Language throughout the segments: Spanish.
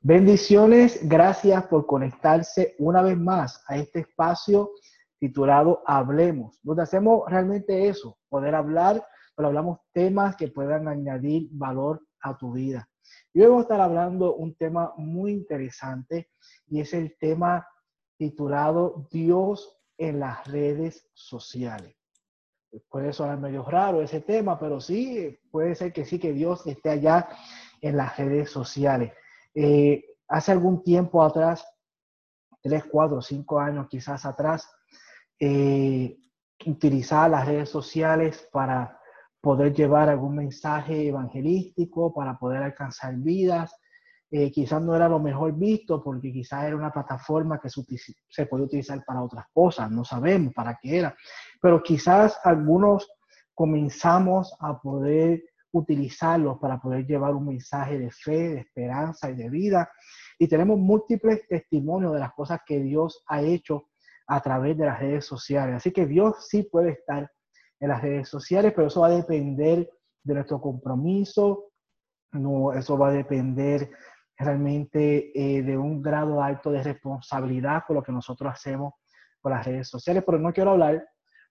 Bendiciones, gracias por conectarse una vez más a este espacio titulado Hablemos, donde hacemos realmente eso, poder hablar, pero hablamos temas que puedan añadir valor a tu vida. Y hoy vamos a estar hablando un tema muy interesante y es el tema titulado Dios en las redes sociales. Puede sonar medio raro ese tema, pero sí, puede ser que sí, que Dios esté allá en las redes sociales. Eh, hace algún tiempo atrás, tres, cuatro, cinco años quizás atrás, eh, utilizar las redes sociales para poder llevar algún mensaje evangelístico, para poder alcanzar vidas. Eh, quizás no era lo mejor visto porque quizás era una plataforma que se, se puede utilizar para otras cosas, no sabemos para qué era, pero quizás algunos comenzamos a poder utilizarlos para poder llevar un mensaje de fe, de esperanza y de vida. Y tenemos múltiples testimonios de las cosas que Dios ha hecho a través de las redes sociales. Así que Dios sí puede estar en las redes sociales, pero eso va a depender de nuestro compromiso, no, eso va a depender realmente eh, de un grado alto de responsabilidad con lo que nosotros hacemos con las redes sociales, pero no quiero hablar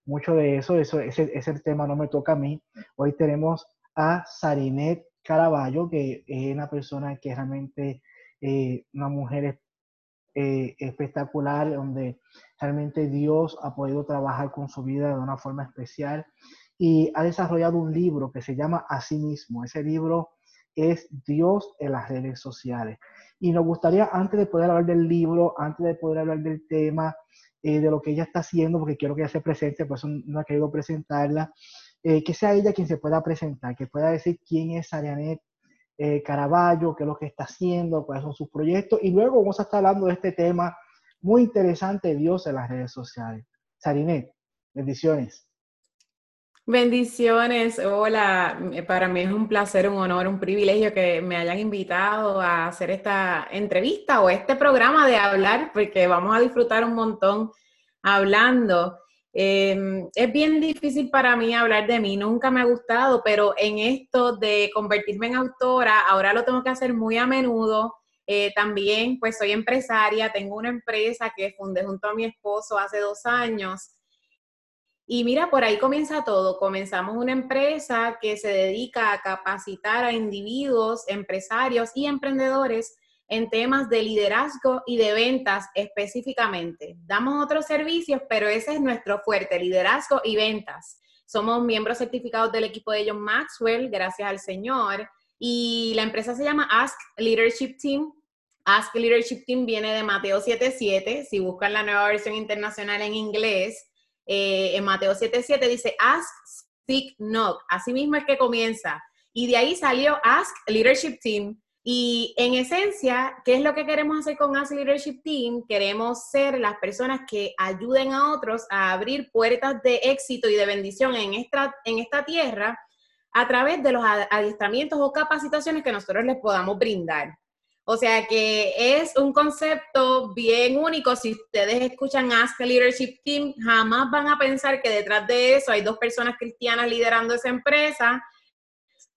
mucho de eso, eso ese, ese tema no me toca a mí. Hoy tenemos a Sarinet Caraballo, que es una persona que realmente eh, una mujer eh, espectacular, donde realmente Dios ha podido trabajar con su vida de una forma especial y ha desarrollado un libro que se llama Así mismo. Ese libro es Dios en las redes sociales. Y nos gustaría, antes de poder hablar del libro, antes de poder hablar del tema, eh, de lo que ella está haciendo, porque quiero que ella se presente, por eso no he querido presentarla, eh, que sea ella quien se pueda presentar, que pueda decir quién es Arianet eh, Caraballo, qué es lo que está haciendo, cuáles son sus proyectos, y luego vamos a estar hablando de este tema muy interesante, Dios en las redes sociales. Sarinet, bendiciones. Bendiciones, hola, para mí es un placer, un honor, un privilegio que me hayan invitado a hacer esta entrevista o este programa de hablar, porque vamos a disfrutar un montón hablando. Em, es bien difícil para mí hablar de mí, nunca me ha gustado, pero en esto de convertirme en autora, ahora lo tengo que hacer muy a menudo. Eh, también, pues soy empresaria, tengo una empresa que fundé junto a mi esposo hace dos años. Y mira, por ahí comienza todo. Comenzamos una empresa que se dedica a capacitar a individuos, empresarios y emprendedores en temas de liderazgo y de ventas específicamente. Damos otros servicios, pero ese es nuestro fuerte, liderazgo y ventas. Somos miembros certificados del equipo de John Maxwell, gracias al Señor. Y la empresa se llama Ask Leadership Team. Ask Leadership Team viene de Mateo 7.7. Si buscan la nueva versión internacional en inglés, eh, en Mateo 7.7 dice Ask, Seek, Knock. Así mismo es que comienza. Y de ahí salió Ask Leadership Team y en esencia, ¿qué es lo que queremos hacer con Ask Leadership Team? Queremos ser las personas que ayuden a otros a abrir puertas de éxito y de bendición en esta, en esta tierra a través de los adiestramientos o capacitaciones que nosotros les podamos brindar. O sea que es un concepto bien único. Si ustedes escuchan Ask Leadership Team, jamás van a pensar que detrás de eso hay dos personas cristianas liderando esa empresa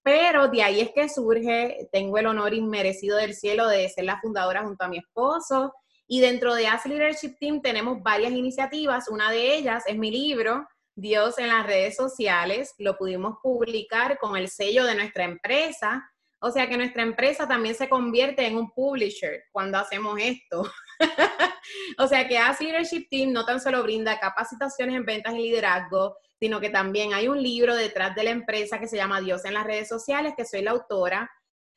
pero de ahí es que surge, tengo el honor inmerecido del cielo de ser la fundadora junto a mi esposo. Y dentro de As Leadership Team tenemos varias iniciativas. Una de ellas es mi libro, Dios en las redes sociales. Lo pudimos publicar con el sello de nuestra empresa. O sea que nuestra empresa también se convierte en un publisher cuando hacemos esto. o sea que As Leadership Team no tan solo brinda capacitaciones en ventas y liderazgo, sino que también hay un libro detrás de la empresa que se llama Dios en las redes sociales, que soy la autora.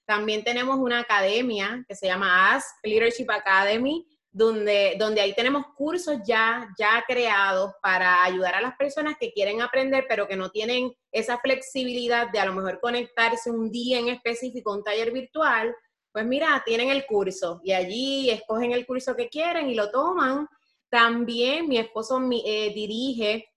También tenemos una academia que se llama Ask Leadership Academy, donde, donde ahí tenemos cursos ya, ya creados para ayudar a las personas que quieren aprender, pero que no tienen esa flexibilidad de a lo mejor conectarse un día en específico, un taller virtual. Pues mira, tienen el curso y allí escogen el curso que quieren y lo toman. También mi esposo eh, dirige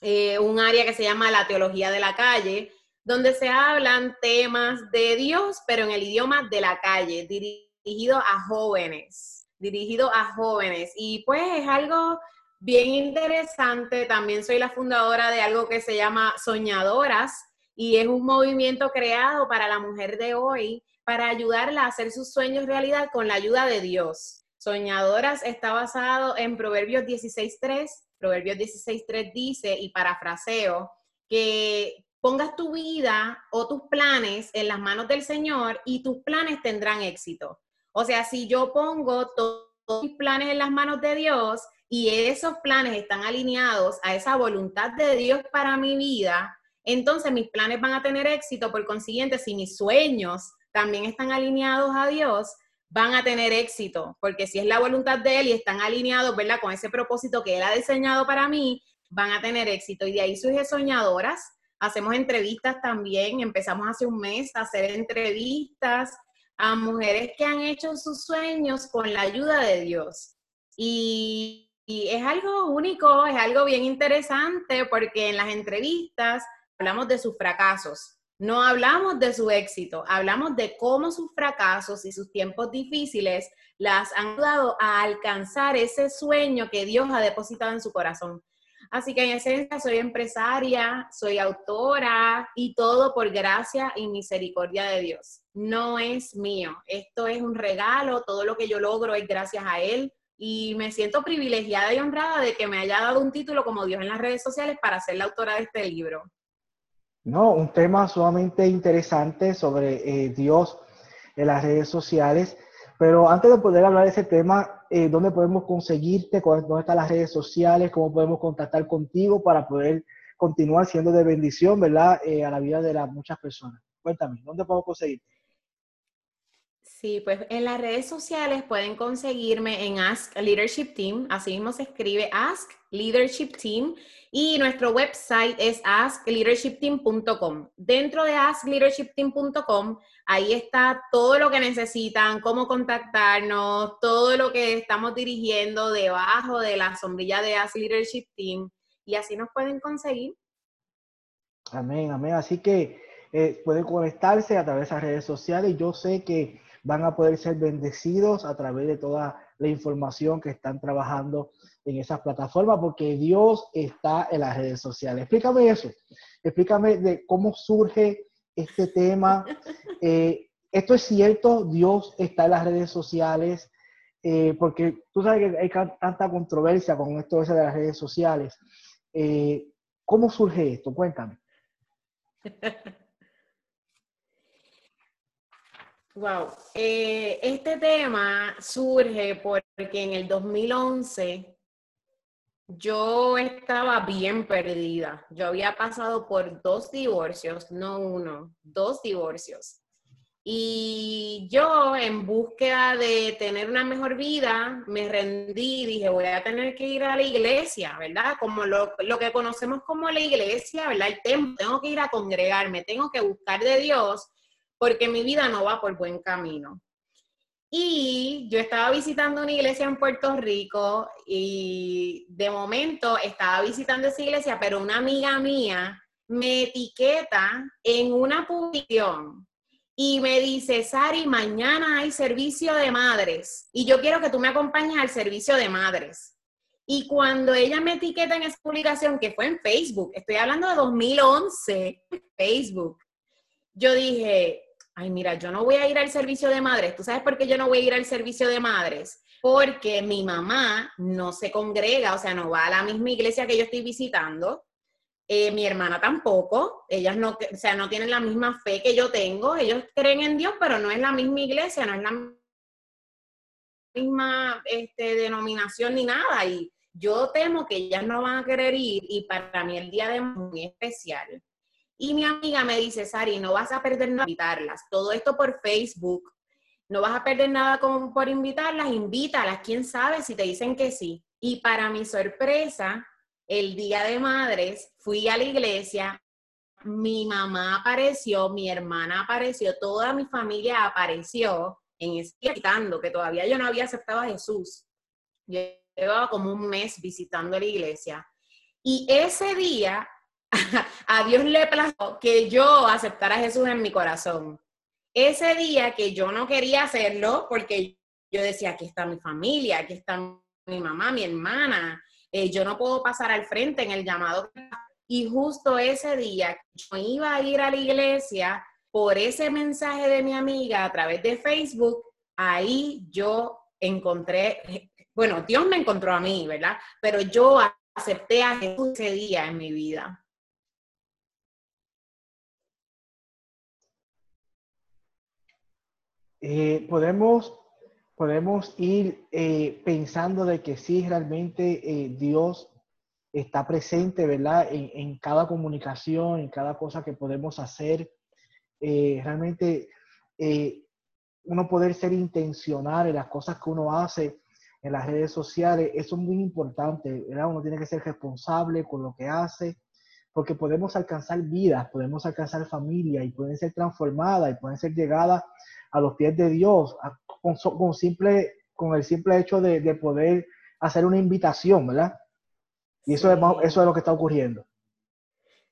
eh, un área que se llama la teología de la calle, donde se hablan temas de Dios, pero en el idioma de la calle, dirigido a jóvenes, dirigido a jóvenes. Y pues es algo bien interesante. También soy la fundadora de algo que se llama Soñadoras y es un movimiento creado para la mujer de hoy para ayudarla a hacer sus sueños realidad con la ayuda de Dios. Soñadoras está basado en Proverbios 16.3. Proverbios 16.3 dice, y parafraseo, que pongas tu vida o tus planes en las manos del Señor y tus planes tendrán éxito. O sea, si yo pongo todos mis planes en las manos de Dios y esos planes están alineados a esa voluntad de Dios para mi vida, entonces mis planes van a tener éxito. Por consiguiente, si mis sueños también están alineados a Dios, van a tener éxito, porque si es la voluntad de Él y están alineados, ¿verdad? Con ese propósito que Él ha diseñado para mí, van a tener éxito. Y de ahí surge Soñadoras. Hacemos entrevistas también. Empezamos hace un mes a hacer entrevistas a mujeres que han hecho sus sueños con la ayuda de Dios. Y, y es algo único, es algo bien interesante, porque en las entrevistas hablamos de sus fracasos no hablamos de su éxito, hablamos de cómo sus fracasos y sus tiempos difíciles las han ayudado a alcanzar ese sueño que Dios ha depositado en su corazón. Así que en esencia soy empresaria, soy autora y todo por gracia y misericordia de Dios. No es mío, esto es un regalo, todo lo que yo logro es gracias a Él y me siento privilegiada y honrada de que me haya dado un título como Dios en las redes sociales para ser la autora de este libro. No, un tema sumamente interesante sobre eh, Dios en las redes sociales. Pero antes de poder hablar de ese tema, eh, ¿dónde podemos conseguirte? ¿Dónde están las redes sociales? ¿Cómo podemos contactar contigo para poder continuar siendo de bendición, verdad, eh, a la vida de muchas personas? Cuéntame, ¿dónde podemos conseguirte? Sí, pues en las redes sociales pueden conseguirme en Ask Leadership Team, así mismo se escribe Ask Leadership Team y nuestro website es askleadershipteam.com. Dentro de askleadershipteam.com, ahí está todo lo que necesitan, cómo contactarnos, todo lo que estamos dirigiendo debajo de la sombrilla de Ask Leadership Team y así nos pueden conseguir. Amén, amén. Así que eh, pueden conectarse a través de las redes sociales. Yo sé que van a poder ser bendecidos a través de toda la información que están trabajando en esas plataformas, porque Dios está en las redes sociales. Explícame eso, explícame de cómo surge este tema. Eh, esto es cierto, Dios está en las redes sociales, eh, porque tú sabes que hay tanta controversia con esto de las redes sociales. Eh, ¿Cómo surge esto? Cuéntame. Wow, eh, este tema surge porque en el 2011 yo estaba bien perdida. Yo había pasado por dos divorcios, no uno, dos divorcios. Y yo en búsqueda de tener una mejor vida, me rendí y dije, voy a tener que ir a la iglesia, ¿verdad? Como lo, lo que conocemos como la iglesia, ¿verdad? El templo, tengo que ir a congregarme, tengo que buscar de Dios porque mi vida no va por buen camino. Y yo estaba visitando una iglesia en Puerto Rico y de momento estaba visitando esa iglesia, pero una amiga mía me etiqueta en una publicación y me dice, Sari, mañana hay servicio de madres y yo quiero que tú me acompañes al servicio de madres. Y cuando ella me etiqueta en esa publicación, que fue en Facebook, estoy hablando de 2011, Facebook, yo dije, ay, mira, yo no voy a ir al servicio de madres. ¿Tú sabes por qué yo no voy a ir al servicio de madres? Porque mi mamá no se congrega, o sea, no va a la misma iglesia que yo estoy visitando. Eh, mi hermana tampoco, ellas no, o sea, no tienen la misma fe que yo tengo. Ellos creen en Dios, pero no es la misma iglesia, no es la misma este, denominación ni nada. Y yo temo que ellas no van a querer ir y para mí el día de muy especial. Y mi amiga me dice, Sari, no vas a perder nada invitarlas. Todo esto por Facebook. No vas a perder nada con, por invitarlas, invítalas. ¿Quién sabe si te dicen que sí? Y para mi sorpresa, el día de madres, fui a la iglesia, mi mamá apareció, mi hermana apareció, toda mi familia apareció en ese que todavía yo no había aceptado a Jesús. Yo llevaba como un mes visitando la iglesia. Y ese día a Dios le plazo que yo aceptara a Jesús en mi corazón. Ese día que yo no quería hacerlo, porque yo decía, aquí está mi familia, aquí está mi mamá, mi hermana, eh, yo no puedo pasar al frente en el llamado. Y justo ese día yo iba a ir a la iglesia, por ese mensaje de mi amiga a través de Facebook, ahí yo encontré, bueno, Dios me encontró a mí, ¿verdad? Pero yo acepté a Jesús ese día en mi vida. Eh, podemos, podemos ir eh, pensando de que sí, realmente eh, Dios está presente, ¿verdad? En, en, cada comunicación, en cada cosa que podemos hacer. realmente uno poder ser intencional en las cosas que uno hace en las redes sociales, eso es muy importante, ¿verdad? Uno tiene que ser responsable con lo que hace, porque podemos alcanzar vidas, podemos alcanzar familia y pueden ser transformadas y pueden ser llegadas a los pies de Dios con, simple, con el simple hecho de, poder hacer una invitación, ¿verdad? Y eso, es, eso es lo que está ocurriendo.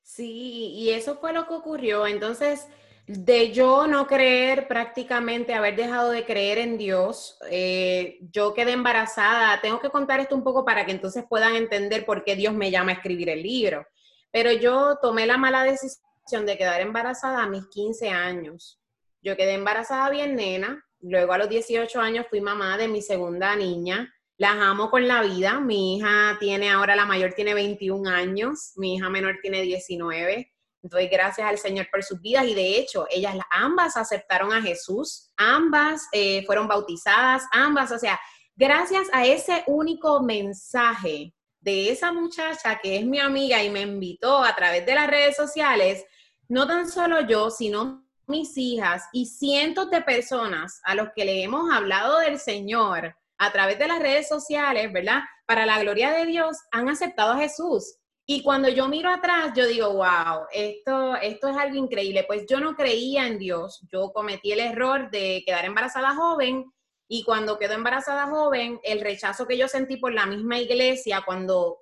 Sí, y eso fue lo que ocurrió. Entonces, de yo no creer prácticamente, haber dejado de creer en Dios, eh, yo quedé embarazada. Tengo que contar esto un poco para que entonces puedan entender por qué Dios me llama a escribir el libro. Pero yo tomé la mala decisión de quedar embarazada a mis 15 años. Yo quedé embarazada bien nena, luego a los 18 años fui mamá de mi segunda niña. Las amo con la vida. Mi hija tiene ahora, la mayor tiene 21 años, mi hija menor tiene 19 Doy gracias al Señor por sus vidas y de hecho ellas ambas aceptaron a Jesús, ambas eh, fueron bautizadas, ambas, o sea, gracias a ese único mensaje de esa muchacha que es mi amiga y me invitó a través de las redes sociales, no tan solo yo, sino mis hijas y cientos de personas a los que le hemos hablado del Señor a través de las redes sociales, ¿verdad? Para la gloria de Dios, han aceptado a Jesús. Y cuando yo miro atrás, yo digo, wow, esto, esto es algo increíble. Pues yo no creía en Dios. Yo cometí el error de quedar embarazada joven y cuando quedó embarazada joven, el rechazo que yo sentí por la misma iglesia cuando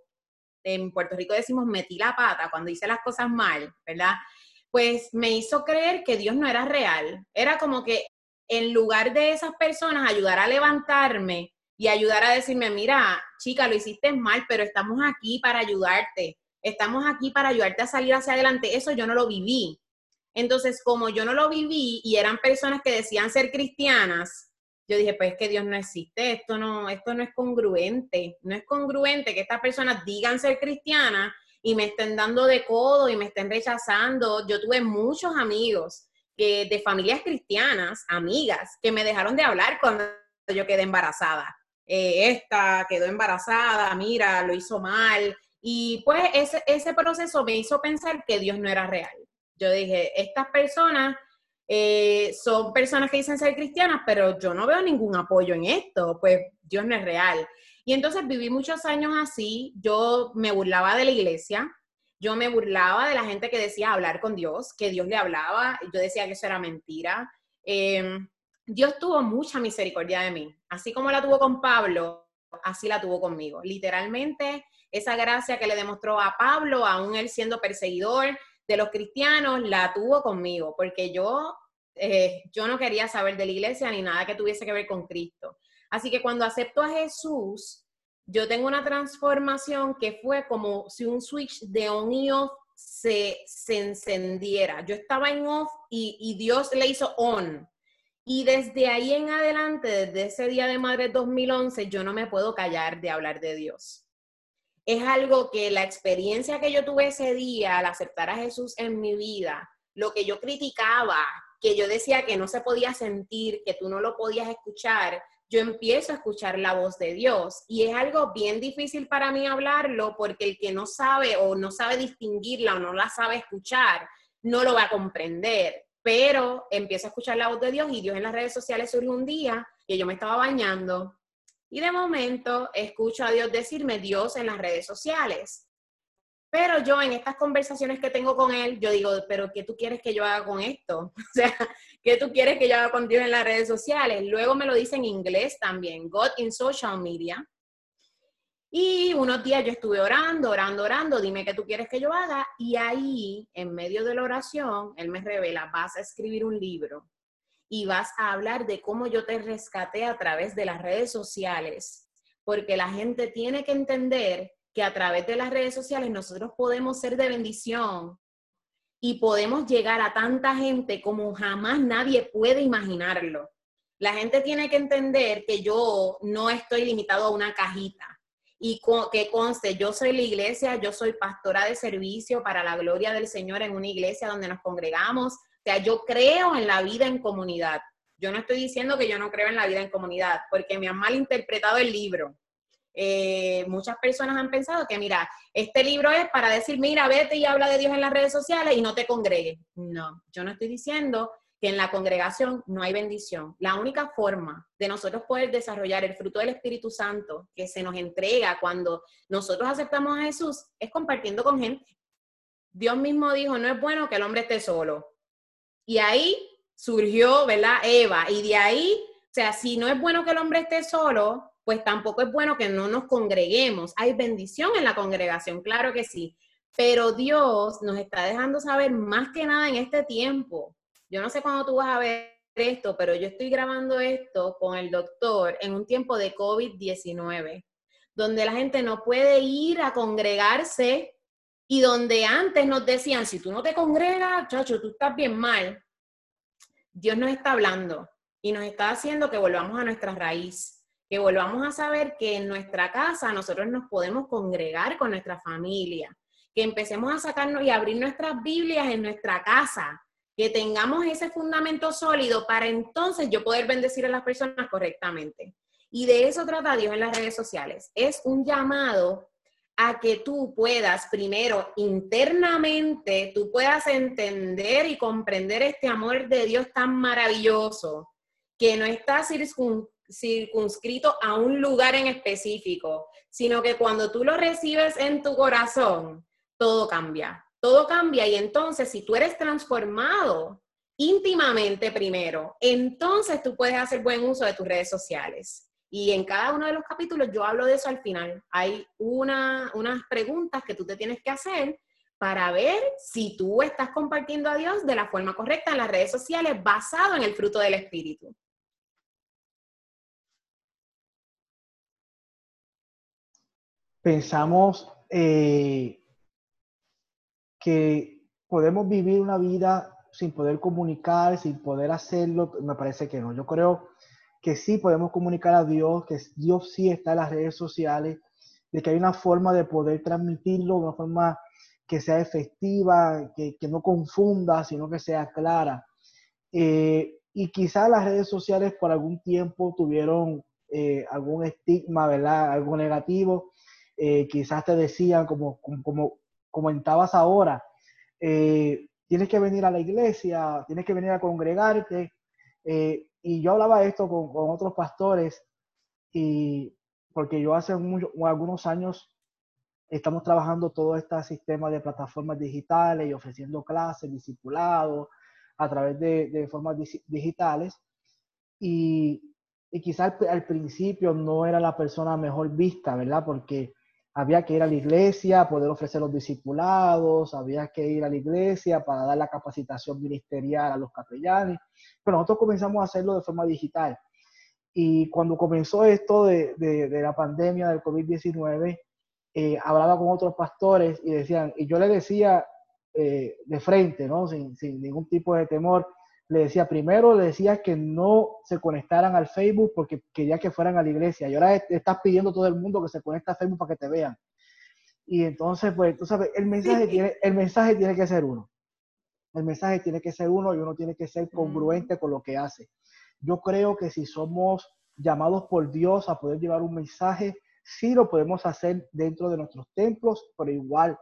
en Puerto Rico decimos metí la pata, cuando hice las cosas mal, ¿verdad? Pues me hizo creer que Dios no era real. Era como que en lugar de esas personas ayudar a levantarme, y ayudar a decirme, mira, chica, lo hiciste mal, pero estamos aquí para ayudarte, estamos aquí para ayudarte a salir hacia adelante. Eso yo no lo viví. Entonces, como yo no lo viví y eran personas que decían ser cristianas, yo dije, pues que Dios no existe, esto no, esto no es congruente, no es congruente que estas personas digan ser cristianas y me estén dando de codo y me estén rechazando. Yo tuve muchos amigos que, de familias cristianas, amigas, que me dejaron de hablar cuando yo quedé embarazada. Eh, esta quedó embarazada, mira, lo hizo mal. Y pues ese, ese proceso me hizo pensar que Dios no era real. Yo dije, estas personas eh, son personas que dicen ser cristianas, pero yo no veo ningún apoyo en esto, pues Dios no es real. Y entonces viví muchos años así, yo me burlaba de la iglesia, yo me burlaba de la gente que decía hablar con Dios, que Dios le hablaba, yo decía que eso era mentira. Em, Dios tuvo mucha misericordia de mí. Así como la tuvo con Pablo, así la tuvo conmigo. Literalmente, esa gracia que le demostró a Pablo, aún él siendo perseguidor de los cristianos, la tuvo conmigo, porque yo, eh, yo no quería saber de la iglesia ni nada que tuviese que ver con Cristo. Así que cuando acepto a Jesús, yo tengo una transformación que fue como si un switch de on y off se, encendiera. Yo estaba en off y, y Dios le hizo on. Y desde ahí en adelante, desde ese día de madre 2011, yo no me puedo callar de hablar de Dios. Es algo que la experiencia que yo tuve ese día al aceptar a Jesús en mi vida, lo que yo criticaba, que yo decía que no se podía sentir, que tú no lo podías escuchar, yo empiezo a escuchar la voz de Dios. Y es algo bien difícil para mí hablarlo porque el que no sabe o no sabe distinguirla o no la sabe escuchar, no lo va a comprender pero empiezo a escuchar la voz de Dios y Dios en las redes sociales surge un día que yo me estaba bañando y de momento escucho a Dios decirme Dios en las redes sociales. Pero yo en estas conversaciones que tengo con Él, yo digo, pero ¿qué tú quieres que yo haga con esto? O sea, ¿qué tú quieres que yo haga con Dios en las redes sociales? Luego me lo dice en inglés también, God in Social Media. Y unos días yo estuve orando, orando, orando, dime qué tú quieres que yo haga. Y ahí, en medio de la oración, Él me revela, vas a escribir un libro y vas a hablar de cómo yo te rescaté a través de las redes sociales, porque la gente tiene que entender que a través de las redes sociales nosotros podemos ser de bendición y podemos llegar a tanta gente como jamás nadie puede imaginarlo. La gente tiene que entender que yo no estoy limitado a una cajita y que conste, yo soy la iglesia, yo soy pastora de servicio para la gloria del Señor en una iglesia donde nos congregamos. O sea, yo creo en la vida en comunidad. Yo no estoy diciendo que yo no creo en la vida en comunidad, porque me han malinterpretado el libro. Eh, muchas personas han pensado que, mira, este libro es para decir, mira, vete y habla de Dios en las redes sociales y no te congregues. No, yo no estoy diciendo que en la congregación no hay bendición. La única forma de nosotros poder desarrollar el fruto del Espíritu Santo que se nos entrega cuando nosotros aceptamos a Jesús es compartiendo con gente. Dios mismo dijo, no es bueno que el hombre esté solo. Y ahí surgió, ¿verdad? Eva. Y de ahí, o sea, si no es bueno que el hombre esté solo, pues tampoco es bueno que no nos congreguemos. Hay bendición en la congregación, claro que sí. Pero Dios nos está dejando saber más que nada en este tiempo. Yo no sé cuándo tú vas a ver esto, pero yo estoy grabando esto con el doctor en un tiempo de COVID-19, donde la gente no puede ir a congregarse y donde antes nos decían, si tú no te congregas, chacho, tú estás bien mal. Dios nos está hablando y nos está haciendo que volvamos a nuestra raíz que volvamos a saber que en nuestra casa nosotros nos podemos congregar con nuestra familia, que empecemos a sacarnos y abrir nuestras Biblias en nuestra casa, que tengamos ese fundamento sólido para entonces yo poder bendecir a las personas correctamente. Y de eso trata Dios en las redes sociales. Es un llamado a que tú puedas primero internamente, tú puedas entender y comprender este amor de Dios tan maravilloso, que no está circunscrito circunscrito a un lugar en específico, sino que cuando tú lo recibes en tu corazón, todo cambia. Todo cambia y entonces si tú eres transformado íntimamente primero, entonces tú puedes hacer buen uso de tus redes sociales. Y en cada uno de los capítulos yo hablo de eso al final. Hay una, unas preguntas que tú te tienes que hacer para ver si tú estás compartiendo a Dios de la forma correcta en las redes sociales basado en el fruto del Espíritu. Pensamos eh, que podemos vivir una vida sin poder comunicar, sin poder hacerlo, me parece que no. Yo creo que sí podemos comunicar a Dios, que Dios sí está en las redes sociales, de que hay una forma de poder transmitirlo, una forma que sea efectiva, que, no confunda, sino que sea clara. Eh, y quizás las redes sociales por algún tiempo tuvieron eh, algún estigma, ¿verdad? Algo negativo, eh, quizás te decían, como, como, comentabas ahora, eh, tienes que venir a la iglesia, tienes que venir a congregarte. Eh, y yo hablaba esto con, con, otros pastores, y porque yo hace algunos años estamos trabajando todo este sistema de plataformas digitales y ofreciendo clases, discipulados a través de, de formas digitales. Y, y quizás al, al, principio no era la persona mejor vista, ¿verdad? Porque había que ir a la iglesia, poder ofrecer los discipulados, había que ir a la iglesia para dar la capacitación ministerial a los capellanes, pero nosotros comenzamos a hacerlo de forma digital. Y cuando comenzó esto de, de, la pandemia del COVID-19, eh, hablaba con otros pastores y decían, y yo le decía eh, de frente, ¿no? Sin, sin ningún tipo de temor, le decía, primero le decía que no se conectaran al Facebook porque quería que fueran a la iglesia. Y ahora estás pidiendo a todo el mundo que se conecte a Facebook para que te vean. Y entonces, pues, tú sabes, el mensaje, tiene, el mensaje tiene que ser uno. El mensaje tiene que ser uno y uno tiene que ser congruente con lo que hace. Yo creo que si somos llamados por Dios a poder llevar un mensaje, sí lo podemos hacer dentro de nuestros templos, pero igual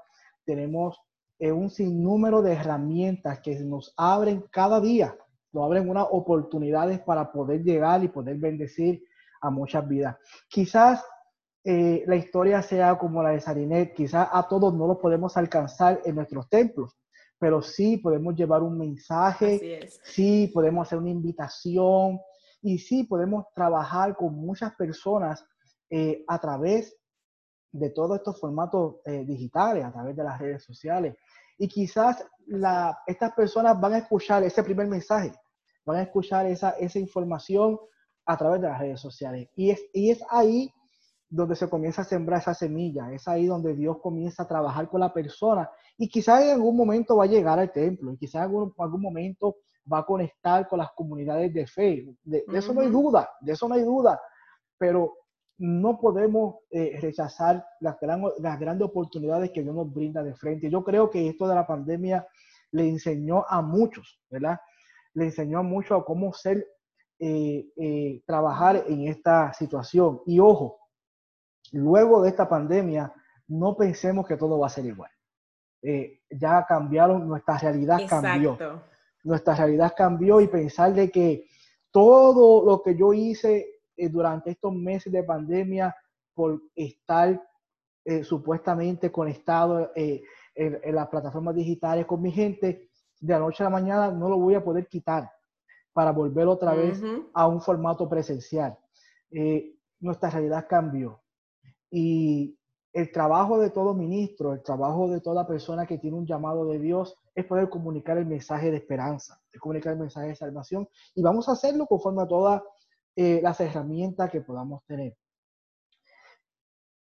tenemos un sinnúmero de herramientas que nos abren cada día, nos abren unas oportunidades para poder llegar y poder bendecir a muchas vidas. Quizás eh, la historia sea como la de Sarinet, quizás a todos no lo podemos alcanzar en nuestros templos, pero sí podemos llevar un mensaje, sí podemos hacer una invitación y sí podemos trabajar con muchas personas eh, a través de todos estos formatos eh, digitales, a través de las redes sociales. Y quizás la, estas personas van a escuchar ese primer mensaje, van a escuchar esa, esa información a través de las redes sociales. Y es, y es ahí donde se comienza a sembrar esa semilla, es ahí donde Dios comienza a trabajar con la persona y quizás en algún momento va a llegar al templo y quizás en algún, algún momento va a conectar con las comunidades de fe. De, eso no hay duda, de eso no hay duda, pero no podemos eh, rechazar las, las grandes oportunidades que Dios nos brinda de frente. Yo creo que esto de la pandemia le enseñó a muchos, ¿verdad? Le enseñó a muchos a cómo ser, eh, eh, trabajar en esta situación. Y ojo, luego de esta pandemia, no pensemos que todo va a ser igual. ya cambiaron, nuestra realidad cambió nuestra realidad cambió y pensar de que todo lo que yo hice eh, durante estos meses de pandemia por estar eh, supuestamente conectado eh, en, las plataformas digitales con mi gente, de la noche a la mañana no lo voy a poder quitar para volver otra vez a un formato presencial. nuestra realidad cambió. Y el trabajo de todo ministro, el trabajo de toda persona que tiene un llamado de Dios es poder comunicar el mensaje de esperanza, es comunicar el mensaje de salvación y vamos a hacerlo conforme a todas eh, las herramientas que podamos tener.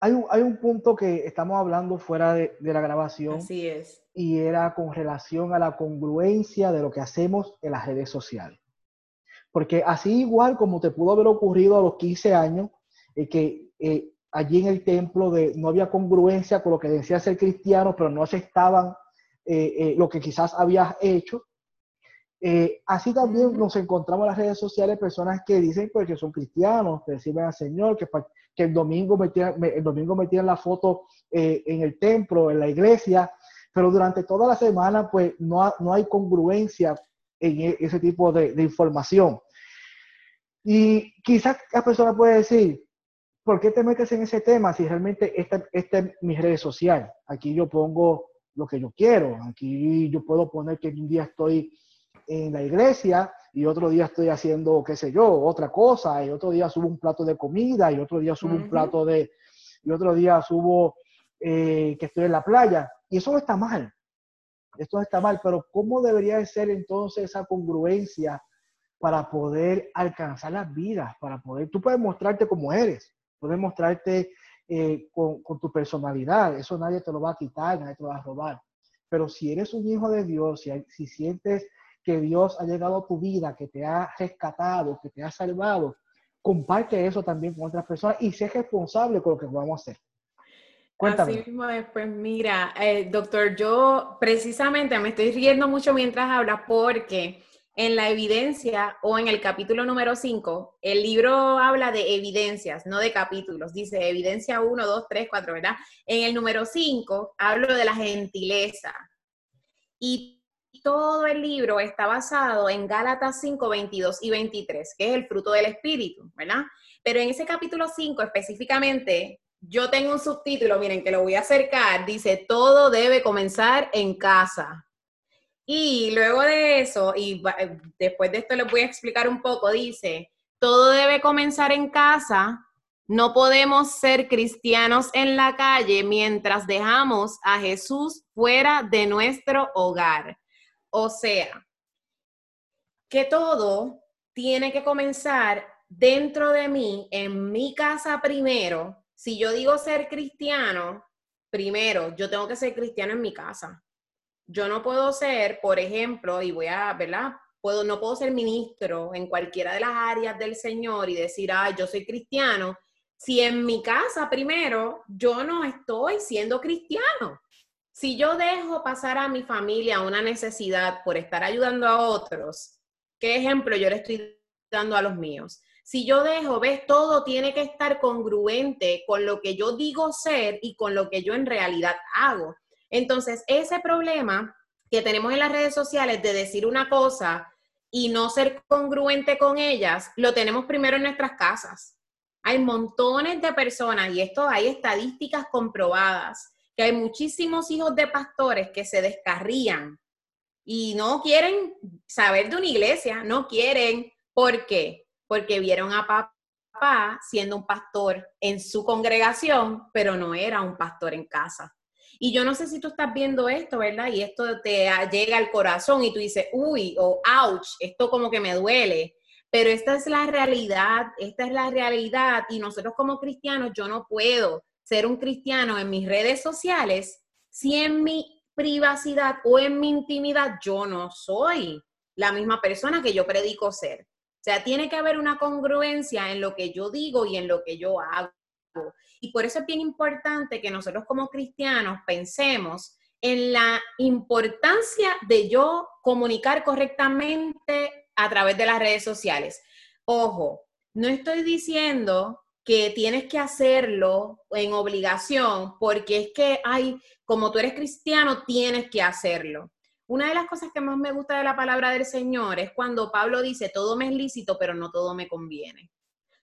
Hay un, hay un, punto que estamos hablando fuera de, de la grabación. Así es. Y era con relación a la congruencia de lo que hacemos en las redes sociales. Porque así igual como te pudo haber ocurrido a los 15 años, eh, que eh, allí en el templo de, no había congruencia con lo que decía ser cristiano, pero no aceptaban eh, lo que quizás habías hecho. Eh, así también nos encontramos en las redes sociales personas que dicen pues, que son cristianos, que reciben al Señor, que, que el, domingo metían, el domingo metían la foto en el templo, en la iglesia, pero durante toda la semana pues no, no hay congruencia en e, ese tipo de, de información. Y quizás la persona puede decir, ¿por qué te metes en ese tema si realmente esta, esta es mi red social? Aquí yo pongo lo que yo quiero. Aquí yo puedo poner que un día estoy en la iglesia y otro día estoy haciendo, qué sé yo, otra cosa, y otro día subo un plato de comida, y otro día subo un plato de, y otro día subo eh, que estoy en la playa. Y eso no está mal. Esto no está mal, pero ¿cómo debería ser entonces esa congruencia para poder alcanzar las vidas? Para poder, tú puedes mostrarte como eres, puedes mostrarte eh, con, tu personalidad, eso nadie te lo va a quitar, nadie te lo va a robar. Pero si eres un hijo de Dios, si, si sientes que Dios ha llegado a tu vida, que te ha rescatado, que te ha salvado, comparte eso también con otras personas y sé responsable con lo que vamos a hacer. Cuéntame. Así mismo después, mira, eh, doctor, yo precisamente me estoy riendo mucho mientras hablas porque en la evidencia o en el capítulo número 5, el libro habla de evidencias, no de capítulos. Dice evidencia 1, 2, 3, 4, ¿verdad? En el número 5 hablo de la gentileza. Y todo el libro está basado en Gálatas 5, 22 y 23, que es el fruto del Espíritu, ¿verdad? Pero en ese capítulo 5 específicamente, yo tengo un subtítulo, miren, que lo voy a acercar, dice, todo debe comenzar en casa. Y luego de eso, y eh, después de esto les voy a explicar un poco, dice, todo debe comenzar en casa, no podemos ser cristianos en la calle mientras dejamos a Jesús fuera de nuestro hogar. O sea, que todo tiene que comenzar dentro de mí, en mi casa primero. Si yo digo ser cristiano, primero, yo tengo que ser cristiano en mi casa yo no puedo ser, por ejemplo, y voy a, ¿verdad? Puedo, no puedo ser ministro en cualquiera de las áreas del Señor y decir, ah, yo soy cristiano, si en mi casa primero yo no estoy siendo cristiano. Si yo dejo pasar a mi familia una necesidad por estar ayudando a otros, ¿qué ejemplo yo le estoy dando a los míos? Si yo dejo, ves, todo tiene que estar congruente con lo que yo digo ser y con lo que yo en realidad hago. Entonces, ese problema que tenemos en las redes sociales de decir una cosa y no ser congruente con ellas, lo tenemos primero en nuestras casas. Hay montones de personas, y esto hay estadísticas comprobadas, que hay muchísimos hijos de pastores que se descarrían y no quieren saber de una iglesia, no quieren. ¿Por qué? Porque vieron a papá siendo un pastor en su congregación, pero no era un pastor en casa. Y yo no sé si tú estás viendo esto, ¿verdad? Y esto te llega al corazón y tú dices, uy, o ouch, esto como que me duele. Pero esta es la realidad, esta es la realidad y nosotros como cristianos, yo no puedo ser un cristiano en mis redes sociales si en mi privacidad o en mi intimidad yo no soy la misma persona que yo predico ser. O sea, tiene que haber una congruencia en lo que yo digo y en lo que yo hago. Y por eso es bien importante que nosotros como cristianos pensemos en la importancia de yo comunicar correctamente a través de las redes sociales. Ojo, no estoy diciendo que tienes que hacerlo en obligación porque es que, ay, como tú eres cristiano, tienes que hacerlo. Una de las cosas que más me gusta de la palabra del Señor es cuando Pablo dice, todo me es lícito, pero no todo me conviene.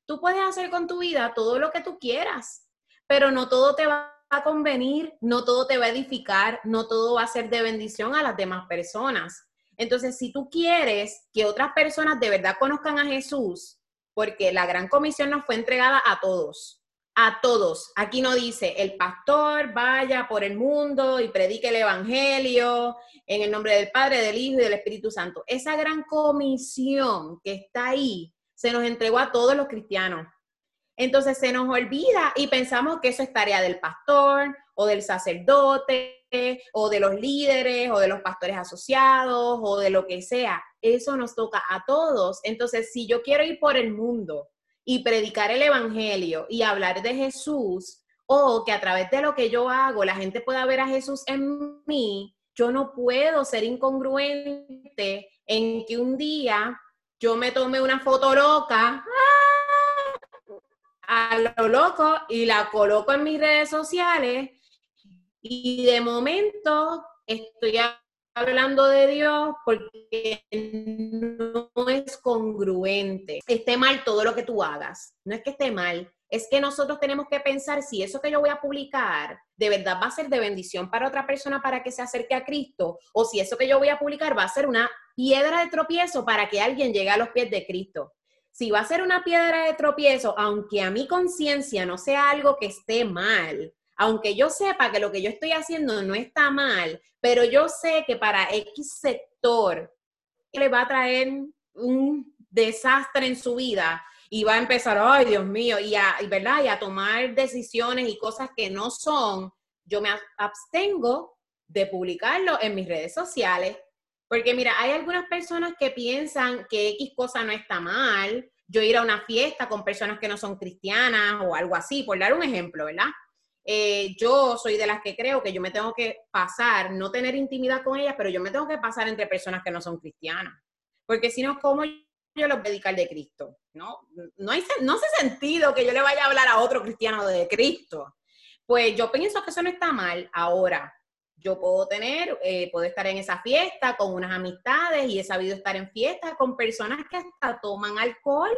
Tú puedes hacer con tu vida todo lo que tú quieras, pero no todo te va a convenir, no todo te va a edificar, no todo va a ser de bendición a las demás personas. Entonces, si tú quieres que otras personas de verdad conozcan a Jesús, porque la gran comisión nos fue entregada a todos, a todos. Aquí no dice, el pastor vaya por el mundo y predique el Evangelio en el nombre del Padre, del Hijo y del Espíritu Santo. Esa gran comisión que está ahí se nos entregó a todos los cristianos. Entonces se nos olvida y pensamos que eso es tarea del pastor o del sacerdote o de los líderes o de los pastores asociados o de lo que sea. Eso nos toca a todos. Entonces, si yo quiero ir por el mundo y predicar el Evangelio y hablar de Jesús, o que a través de lo que yo hago la gente pueda ver a Jesús en mí, yo no puedo ser incongruente en que un día yo me tome una foto loca a lo loco y la coloco en mis redes sociales y de momento estoy hablando de Dios porque no es congruente. Esté mal todo lo que tú hagas. No es que esté mal, es que nosotros tenemos que pensar si eso que yo voy a publicar de verdad va a ser de bendición para otra persona para que se acerque a Cristo o si eso que yo voy a publicar va a ser una piedra de tropiezo para que alguien llegue a los pies de Cristo. Si va a ser una piedra de tropiezo, aunque a mi conciencia no sea algo que esté mal, aunque yo sepa que lo que yo estoy haciendo no está mal, pero yo sé que para X sector le va a traer un desastre en su vida y va a empezar, ay Dios mío, y a, ¿verdad? y a tomar decisiones y cosas que no son, yo me abstengo de publicarlo en mis redes sociales. Porque mira, hay algunas personas que piensan que X cosa no está mal, yo ir a una fiesta con personas que no son cristianas o algo así, por dar un ejemplo, ¿verdad? Eh, yo soy de las que creo que yo me tengo que pasar, no tener intimidad con ellas, pero yo me tengo que pasar entre personas que no son cristianas. Porque si no, ¿cómo yo lo predicar de Cristo? ¿No? No, hay, no hace sentido que yo le vaya a hablar a otro cristiano de Cristo. Pues yo pienso que eso no está mal. Ahora, yo puedo tener, eh, puedo estar en esa fiesta con unas amistades y he sabido estar en fiestas con personas que hasta toman alcohol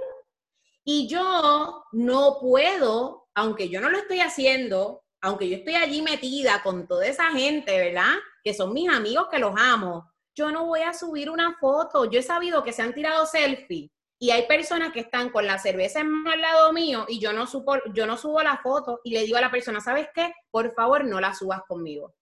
y yo no puedo, aunque yo no lo estoy haciendo, aunque yo estoy allí metida con toda esa gente, ¿verdad? Que son mis amigos que los amo, yo no voy a subir una foto. Yo he sabido que se han tirado selfies y hay personas que están con la cerveza en al lado mío y yo no, supo, yo no subo la foto y le digo a la persona, ¿sabes qué? Por favor, no la subas conmigo.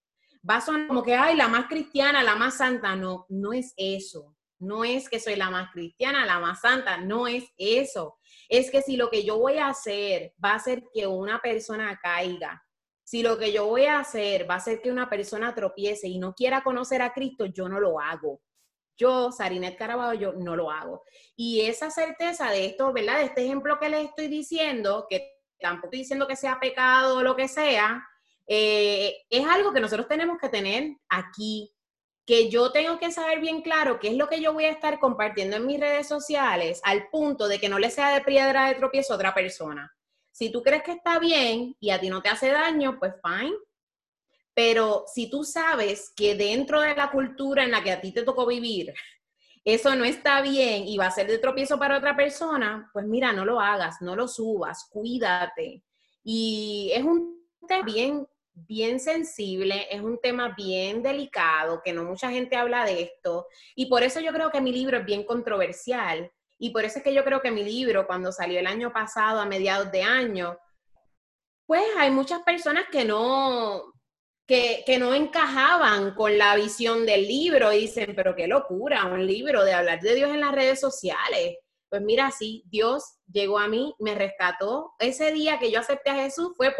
Va a sonar como que, ay, la más cristiana, la más santa. No, no es eso. No es que soy la más cristiana, la más santa. No es eso es que si lo que yo voy a hacer va a hacer que una persona caiga, si lo que yo voy a hacer va a hacer que una persona tropiece y no quiera conocer a Cristo, yo no lo hago. Yo, Sarinet Caraballo, yo no lo hago. Y esa certeza de esto, ¿verdad? De este ejemplo que les estoy diciendo, que tampoco estoy diciendo que sea pecado o lo que sea, eh, es algo que nosotros tenemos que tener aquí que yo tengo que saber bien claro qué es lo que yo voy a estar compartiendo en mis redes sociales al punto de que no le sea de piedra de tropiezo a otra persona. Si tú crees que está bien y a ti no te hace daño, pues fine. Pero si tú sabes que dentro de la cultura en la que a ti te tocó vivir, eso no está bien y va a ser de tropiezo para otra persona, pues mira, no lo hagas, no lo subas, cuídate. Y es un tema bien bien sensible, es un tema bien delicado, que no mucha gente habla de esto, y por eso yo creo que mi libro es bien controversial, y por eso es que yo creo que mi libro, cuando salió el año pasado, a mediados de año, pues hay muchas personas que no, que, que, no encajaban con la visión del libro y dicen, pero qué locura, un libro de hablar de Dios en las redes sociales. Pues mira, sí, Dios llegó a mí, me rescató. Ese día que yo acepté a Jesús fue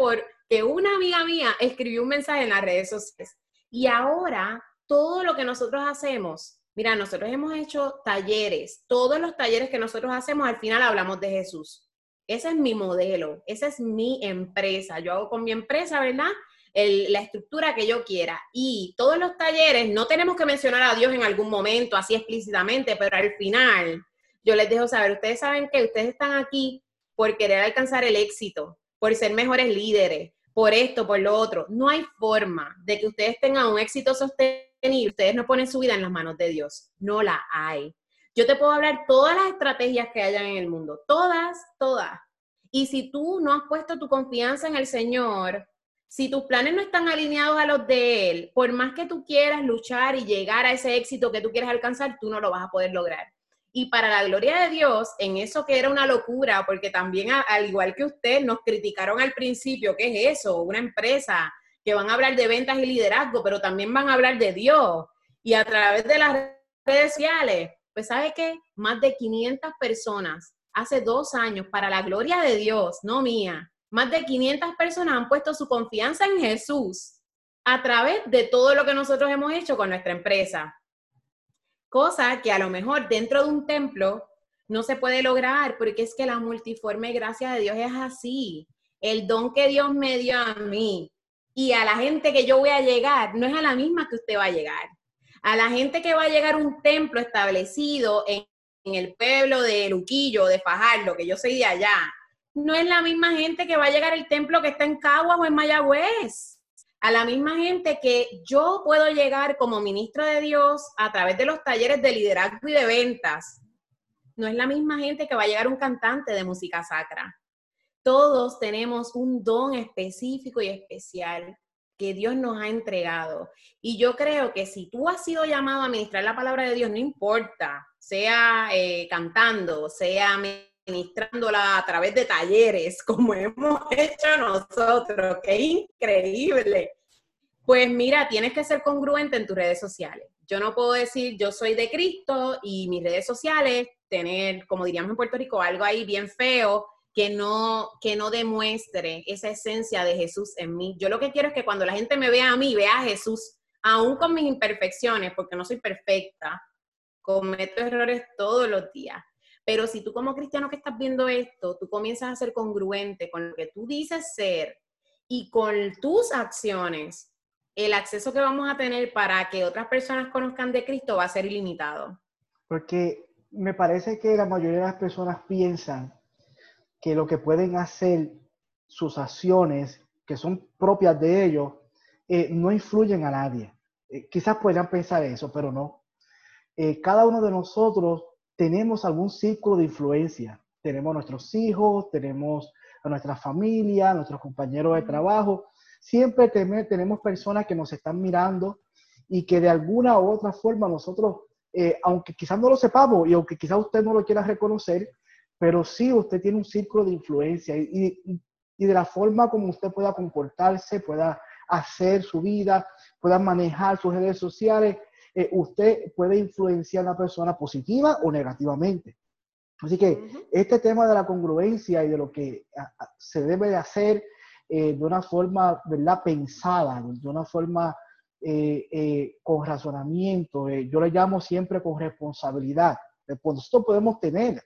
porque una amiga mía escribió un mensaje en las redes sociales. Y ahora todo lo que nosotros hacemos, mira, nosotros hemos hecho talleres, todos los talleres que nosotros hacemos al final hablamos de Jesús. Ese es mi modelo, esa es mi empresa. Yo hago con mi empresa, ¿verdad? la estructura que yo quiera. Y todos los talleres, no tenemos que mencionar a Dios en algún momento, así explícitamente, pero al final yo les dejo saber, ustedes saben que ustedes están aquí por querer alcanzar el éxito, por ser mejores líderes, por esto, por lo otro. No hay forma de que ustedes tengan un éxito sostenible. Ustedes no ponen su vida en las manos de Dios. No la hay. Yo te puedo hablar todas las estrategias que hayan en el mundo, todas, todas. Y si tú no has puesto tu confianza en el Señor, si tus planes no están alineados a los de Él, por más que tú quieras luchar y llegar a ese éxito que tú quieres alcanzar, tú no lo vas a poder lograr. Y para la gloria de Dios, en eso que era una locura, porque también al igual que usted, nos criticaron al principio, ¿qué es eso? Una empresa que van a hablar de ventas y liderazgo, pero también van a hablar de Dios. Y a través de las redes sociales, pues ¿sabe qué? Más de 500 personas hace dos años, para la gloria de Dios, no mía, más de 500 personas han puesto su confianza en Jesús a través de todo lo que nosotros hemos hecho con nuestra empresa. Cosa que a lo mejor dentro de un templo no se puede lograr porque es que la multiforme gracia de Dios es así. El don que Dios me dio a mí y a la gente que yo voy a llegar no es a la misma que usted va a llegar a la gente que va a llegar a un templo establecido en, el pueblo de Luquillo, de Fajardo, que yo soy de allá, no es la misma gente que va a llegar al templo que está en Caguas o en Mayagüez. A la misma gente que yo puedo llegar como ministro de Dios a través de los talleres de liderazgo y de ventas. No es la misma gente que va a llegar un cantante de música sacra. Todos tenemos un don específico y especial que Dios nos ha entregado. Y yo creo que si tú has sido llamado a ministrar la palabra de Dios, no importa, sea eh, cantando, sea ministrándola a través de talleres, como hemos hecho nosotros, qué increíble. Pues mira, tienes que ser congruente en tus redes sociales. Yo no puedo decir yo soy de Cristo y mis redes sociales tener, como diríamos en Puerto Rico, algo ahí bien feo que no, que no demuestre esa esencia de Jesús en mí. Yo lo que quiero es que cuando la gente me vea a mí, vea a Jesús, aún con mis imperfecciones, porque no soy perfecta, cometo errores todos los días. Pero si tú como cristiano que estás viendo esto, tú comienzas a ser congruente con lo que tú dices ser y con tus acciones, el acceso que vamos a tener para que otras personas conozcan de Cristo va a ser ilimitado. Porque me parece que la mayoría de las personas piensan que lo que pueden hacer sus acciones, que son propias de ellos, eh, no influyen a nadie. Eh, quizás puedan pensar eso, pero no. Eh, cada uno de nosotros tenemos algún círculo de influencia. Tenemos nuestros hijos, tenemos a nuestra familia, a nuestros compañeros de trabajo. Siempre tenemos personas que nos están mirando y que de alguna u otra forma nosotros, aunque quizás no lo sepamos y aunque quizás usted no lo quiera reconocer, pero sí usted tiene un círculo de influencia y, de la forma como usted pueda comportarse, pueda hacer su vida, pueda manejar sus redes sociales, eh, usted puede influenciar a una persona positiva o negativamente. Así que este tema de la congruencia y de lo que se debe de hacer eh, de una forma, ¿verdad? Pensada, de una forma eh, con razonamiento, yo le llamo siempre con responsabilidad. Nosotros podemos tener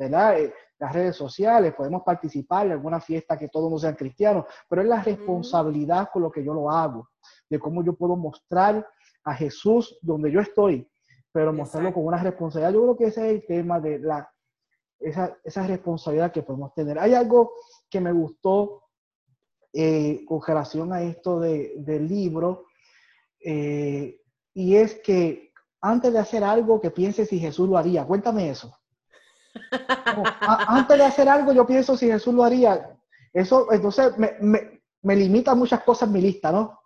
¿verdad? Eh, las redes sociales, podemos participar en alguna fiesta que todos no sean cristianos, pero es la responsabilidad con lo que yo lo hago, de cómo yo puedo mostrar a Jesús donde yo estoy, pero mostrarlo con una responsabilidad. Yo creo que ese es el tema de la, esa, esa responsabilidad que podemos tener. Hay algo que me gustó eh, con relación a esto de, del libro, eh, y es que antes de hacer algo, que piense si Jesús lo haría. Cuéntame eso antes de hacer algo, yo pienso si Jesús lo haría. Eso, entonces, me, me, me limita muchas cosas en mi lista, ¿no?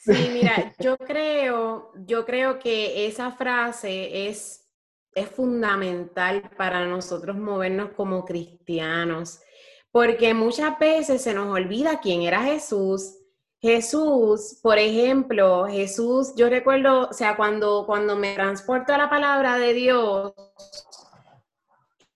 Sí, mira, yo creo, yo creo que esa frase es, es fundamental para nosotros movernos como cristianos, porque muchas veces se nos olvida quién era Jesús. Jesús, por ejemplo, Jesús, yo recuerdo, o sea, cuando, cuando me transporto a la palabra de Dios,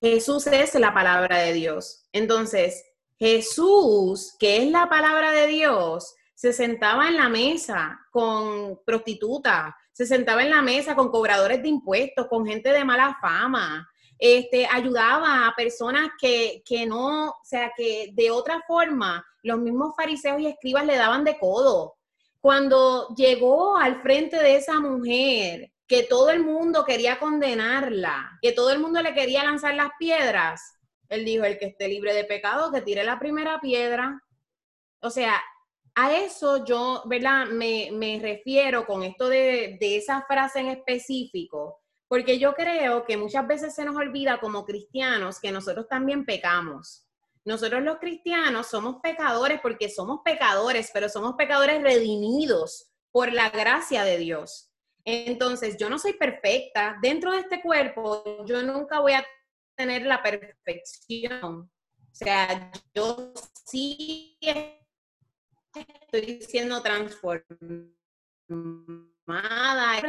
Jesús es la palabra de Dios. Entonces, Jesús, que es la palabra de Dios, se sentaba en la mesa con prostitutas, se sentaba en la mesa con cobradores de impuestos, con gente de mala fama, este, ayudaba a personas que, que no, o sea, que de otra forma los mismos fariseos y escribas le daban de codo. Cuando llegó al frente de esa mujer, que todo el mundo quería condenarla, que todo el mundo le quería lanzar las piedras, él dijo, el que esté libre de pecado, que tire la primera piedra. O sea, a eso yo, ¿verdad? Me, refiero con esto de, de, esa frase en específico, porque yo creo que muchas veces se nos olvida como cristianos que nosotros también pecamos. Nosotros los cristianos somos pecadores porque somos pecadores, pero somos pecadores redimidos por la gracia de Dios. Entonces, yo no soy perfecta. Dentro de este cuerpo, yo nunca voy a tener la perfección. O sea, yo sí estoy siendo transformada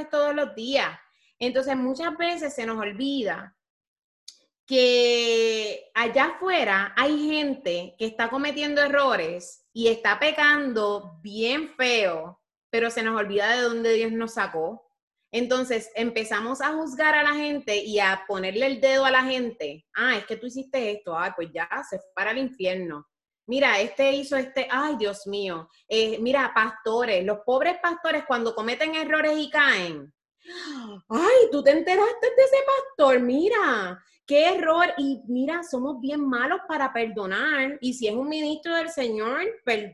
todos los días. Entonces, muchas veces se nos olvida que allá afuera hay gente que está cometiendo errores y está pecando bien feo, pero se nos olvida de dónde Dios nos sacó. Entonces empezamos a juzgar a la gente y a ponerle el dedo a la gente. Ah, es que tú hiciste esto. Ah, pues ya se fue para el infierno. Mira, este hizo este. Ay, Dios mío. Eh, mira, pastores, los pobres pastores cuando cometen errores y caen. Ay, tú te enteraste de ese pastor. Mira, qué error. Y mira, somos bien malos para perdonar. Y si es un ministro del Señor,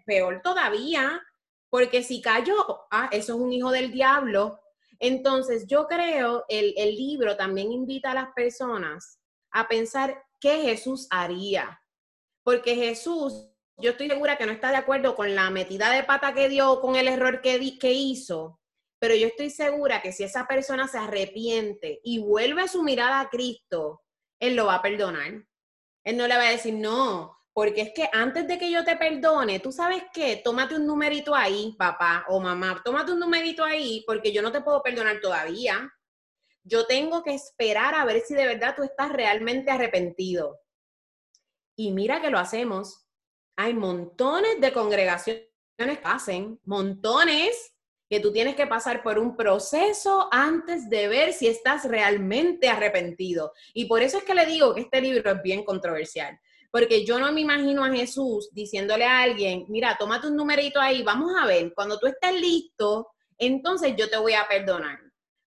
peor todavía. Porque si cayó, ah, eso es un hijo del diablo entonces, yo creo, el, el libro también invita a las personas a pensar qué Jesús haría. Porque Jesús, yo estoy segura que no está de acuerdo con la metida de pata que dio, con el error que, que hizo, pero yo estoy segura que si esa persona se arrepiente y vuelve su mirada a Cristo, Él lo va a perdonar. Él no le va a decir, no, porque es que antes de que yo te perdone, tú sabes qué, tómate un numerito ahí, papá o mamá, tómate un numerito ahí, porque yo no te puedo perdonar todavía. Yo tengo que esperar a ver si de verdad tú estás realmente arrepentido. Y mira que lo hacemos. Hay montones de congregaciones que hacen, montones que tú tienes que pasar por un proceso antes de ver si estás realmente arrepentido. Y por eso es que le digo que este libro es bien controversial, porque yo no me imagino a Jesús diciéndole a alguien, mira, tómate un numerito ahí, vamos a ver, cuando tú estés listo, entonces yo te voy a perdonar.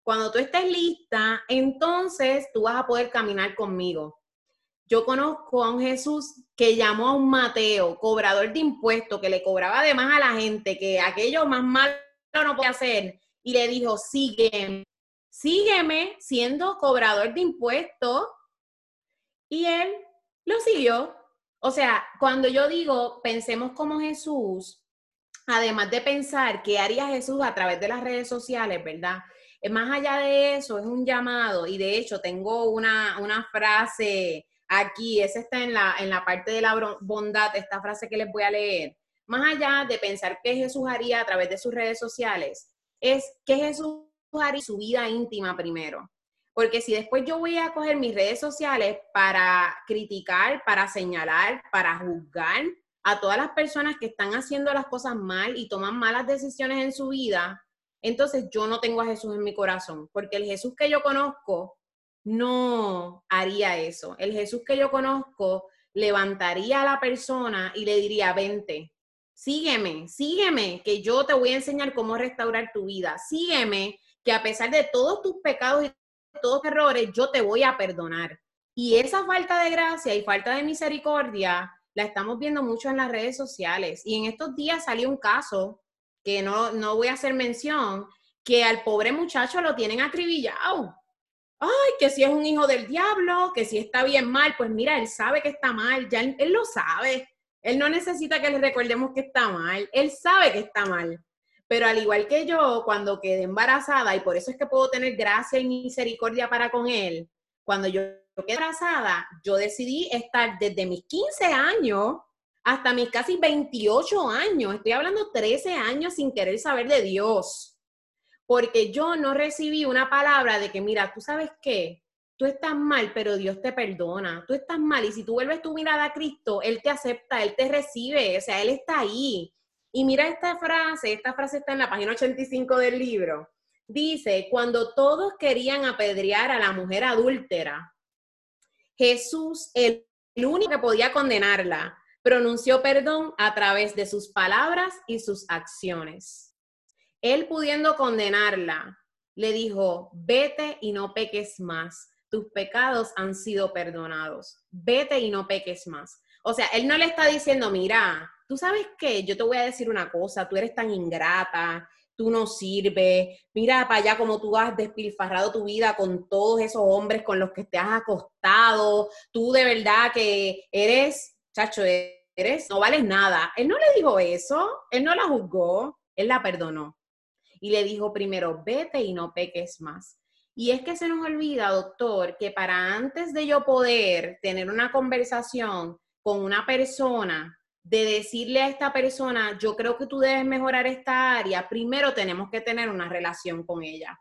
Cuando tú estés lista, entonces tú vas a poder caminar conmigo. Yo conozco a un Jesús que llamó a un Mateo, cobrador de impuestos, que le cobraba además a la gente, que aquello más malo no puede hacer, y le dijo, sígueme, sígueme siendo cobrador de impuestos. Y él lo siguió. O sea, cuando yo digo pensemos como Jesús, además de pensar qué haría Jesús a través de las redes sociales, ¿verdad? Más allá de eso, es un llamado y de hecho tengo una, una frase aquí, esa está en la, en la parte de la bondad, esta frase que les voy a leer. Más allá de pensar qué Jesús haría a través de sus redes sociales, es qué Jesús haría su vida íntima primero. Porque si después yo voy a coger mis redes sociales para criticar, para señalar, para juzgar a todas las personas que están haciendo las cosas mal y toman malas decisiones en su vida, entonces yo no tengo a Jesús en mi corazón, porque el Jesús que yo conozco no haría eso. El Jesús que yo conozco levantaría a la persona y le diría, vente, sígueme, sígueme, que yo te voy a enseñar cómo restaurar tu vida. Sígueme, que a pesar de todos tus pecados y todos errores, yo te voy a perdonar. Y esa falta de gracia y falta de misericordia la estamos viendo mucho en las redes sociales. Y en estos días salió un caso, que no, no voy a hacer mención, que al pobre muchacho lo tienen acribillado. Ay, que si es un hijo del diablo, que si está bien mal, pues mira, él sabe que está mal, ya él, lo sabe. Él no necesita que le recordemos que está mal, él sabe que está mal. Pero al igual que yo, cuando quedé embarazada, y por eso es que puedo tener gracia y misericordia para con él, cuando yo quedé embarazada, yo decidí estar desde mis 15 años hasta mis casi 28 años, estoy hablando 13 años sin querer saber de Dios, porque yo no recibí una palabra de que, mira, tú sabes qué, tú estás mal, pero Dios te perdona. Tú estás mal y si tú vuelves tu mirada a Cristo, Él te acepta, Él te recibe, o sea, Él está ahí. Y mira esta frase, esta frase está en la página 85 del libro. Dice, cuando todos querían apedrear a la mujer adúltera, Jesús, el único que podía condenarla, pronunció perdón a través de sus palabras y sus acciones. Él pudiendo condenarla, le dijo, vete y no peques más tus pecados han sido perdonados. Vete y no peques más. O sea, él no le está diciendo, mira, tú sabes qué, yo te voy a decir una cosa, tú eres tan ingrata, tú no sirves, mira para allá como tú has despilfarrado tu vida con todos esos hombres con los que te has acostado, tú de verdad que eres, chacho, eres, no vales nada. Él no le dijo eso, él no la juzgó, él la perdonó. Y le dijo primero, vete y no peques más. Y es que se nos olvida, doctor, que para antes de yo poder tener una conversación con una persona, de decirle a esta persona, yo creo que tú debes mejorar esta área, primero tenemos que tener una relación con ella.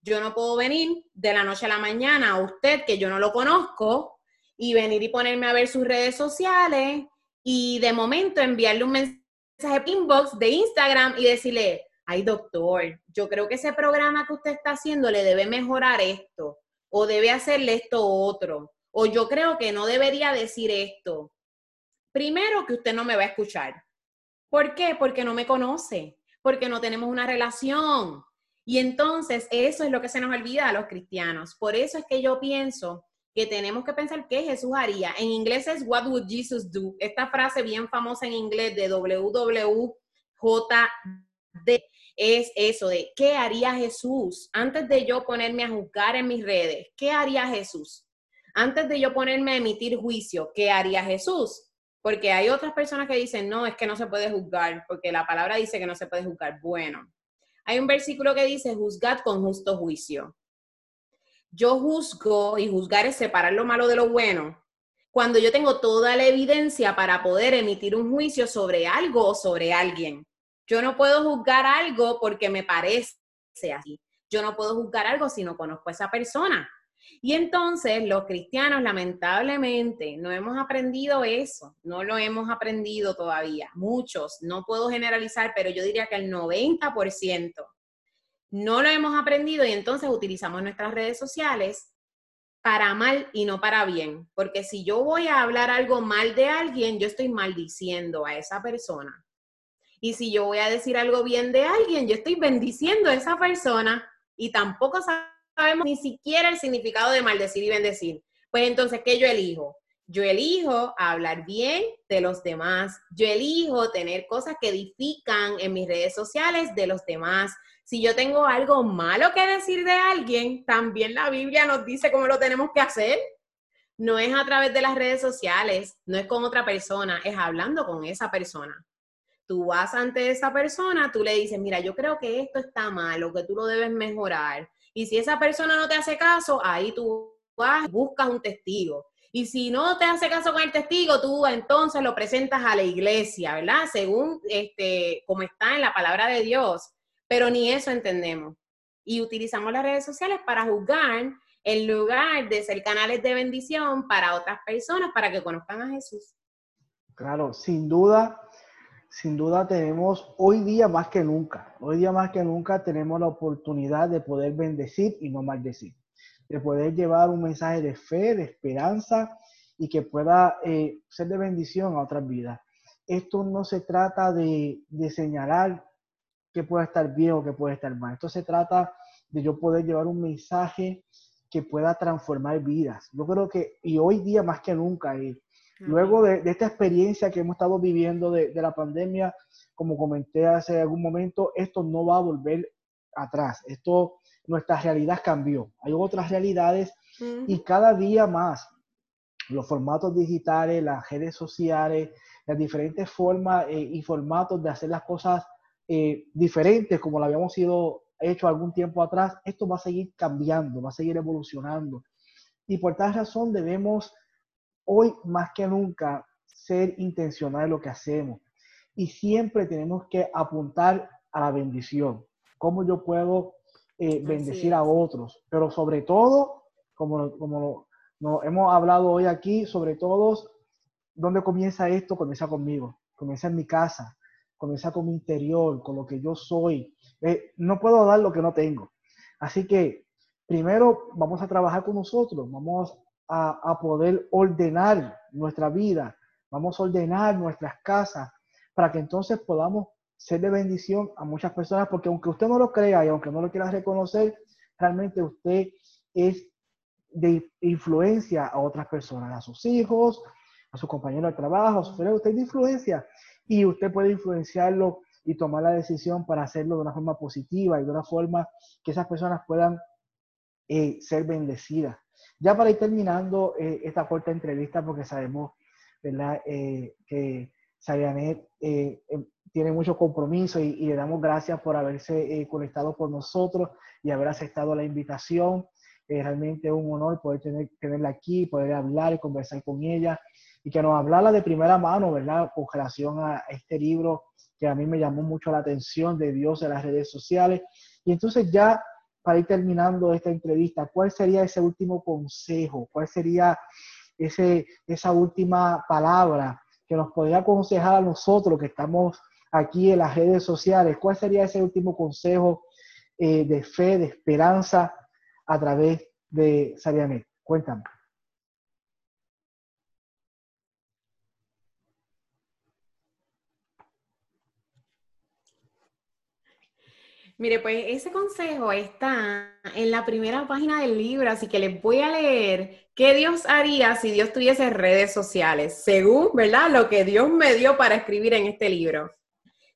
Yo no puedo venir de la noche a la mañana a usted, que yo no lo conozco, y venir y ponerme a ver sus redes sociales y de momento enviarle un mensaje inbox de Instagram y decirle, ay doctor, yo creo que ese programa que usted está haciendo le debe mejorar esto, o debe hacerle esto otro, o yo creo que no debería decir esto. Primero que usted no me va a escuchar. ¿Por qué? Porque no me conoce, porque no tenemos una relación. Y entonces eso es lo que se nos olvida a los cristianos. Por eso es que yo pienso que tenemos que pensar qué Jesús haría. En inglés es What would Jesus do? Esta frase bien famosa en inglés de WWJD es eso de qué haría Jesús antes de yo ponerme a juzgar en mis redes. ¿Qué haría Jesús? Antes de yo ponerme a emitir juicio, ¿qué haría Jesús? Porque hay otras personas que dicen, no, es que no se puede juzgar, porque la palabra dice que no se puede juzgar. Bueno, hay un versículo que dice, juzgad con justo juicio. Yo juzgo, y juzgar es separar lo malo de lo bueno, cuando yo tengo toda la evidencia para poder emitir un juicio sobre algo o sobre alguien. Yo no puedo juzgar algo porque me parece así. Yo no puedo juzgar algo si no conozco a esa persona. Y entonces los cristianos lamentablemente no hemos aprendido eso, no lo hemos aprendido todavía. Muchos, no puedo generalizar, pero yo diría que el 90% no lo hemos aprendido y entonces utilizamos nuestras redes sociales para mal y no para bien. Porque si yo voy a hablar algo mal de alguien, yo estoy maldiciendo a esa persona. Y si yo voy a decir algo bien de alguien, yo estoy bendiciendo a esa persona y tampoco sabemos ni siquiera el significado de maldecir y bendecir. Pues entonces, ¿qué yo elijo? Yo elijo hablar bien de los demás. Yo elijo tener cosas que edifican en mis redes sociales de los demás. Si yo tengo algo malo que decir de alguien, también la Biblia nos dice cómo lo tenemos que hacer. No es a través de las redes sociales, no es con otra persona, es hablando con esa persona tú vas ante esa persona, tú le dices, mira, yo creo que esto está malo, que tú lo debes mejorar. Y si esa persona no te hace caso, ahí tú vas, buscas un testigo. Y si no te hace caso con el testigo, tú entonces lo presentas a la iglesia, ¿verdad? Según este, como está en la palabra de Dios. Pero ni eso entendemos. Y utilizamos las redes sociales para juzgar en lugar de ser canales de bendición para otras personas, para que conozcan a Jesús. Claro, sin duda, sin duda tenemos hoy día más que nunca, hoy día más que nunca tenemos la oportunidad de poder bendecir y no maldecir, de poder llevar un mensaje de fe, de esperanza y que pueda eh, ser de bendición a otras vidas. Esto no se trata de, señalar que pueda estar bien o que puede estar mal. Esto se trata de yo poder llevar un mensaje que pueda transformar vidas. Yo creo que, y hoy día más que nunca, Luego de, esta experiencia que hemos estado viviendo de, la pandemia, como comenté hace algún momento, esto no va a volver atrás. Esto, nuestra realidad cambió. Hay otras realidades y cada día más los formatos digitales, las redes sociales, las diferentes formas eh, y formatos de hacer las cosas eh, diferentes como lo habíamos sido hecho algún tiempo atrás, esto va a seguir cambiando, va a seguir evolucionando. Y por tal razón debemos hoy más que nunca ser intencional en lo que hacemos. Y siempre tenemos que apuntar a la bendición. Cómo yo puedo eh, bendecir a otros. Pero sobre todo, como, como no, hemos hablado hoy aquí, sobre todo, ¿dónde comienza esto? Comienza conmigo, comienza en mi casa, comienza con mi interior, con lo que yo soy. Eh, no puedo dar lo que no tengo. Así que primero vamos a trabajar con nosotros, vamos a, poder ordenar nuestra vida, vamos a ordenar nuestras casas para que entonces podamos ser de bendición a muchas personas, porque aunque usted no lo crea y aunque no lo quiera reconocer, realmente usted es de influencia a otras personas, a sus hijos, a su compañero de trabajo, a su familia, usted es de influencia y usted puede influenciarlo y tomar la decisión para hacerlo de una forma positiva y de una forma que esas personas puedan eh, ser bendecidas. Ya para ir terminando eh, esta corta entrevista, porque sabemos ¿verdad? Eh, que Sayanet tiene mucho compromiso y, le damos gracias por haberse conectado con nosotros y haber aceptado la invitación. Es realmente un honor poder tener, tenerla aquí, poder hablar y conversar con ella y que nos hablara de primera mano, ¿verdad? Con relación a este libro que a mí me llamó mucho la atención de Dios en las redes sociales. Y entonces ya para ir terminando esta entrevista, ¿cuál sería ese último consejo? ¿Cuál sería ese, esa última palabra que nos podría aconsejar a nosotros que estamos aquí en las redes sociales? ¿Cuál sería ese último consejo eh, de fe, de esperanza a través de Sarianet. Cuéntame. Mire, pues ese consejo está en la primera página del libro, así que les voy a leer qué Dios haría si Dios tuviese redes sociales, según, ¿verdad? Lo que Dios me dio para escribir en este libro.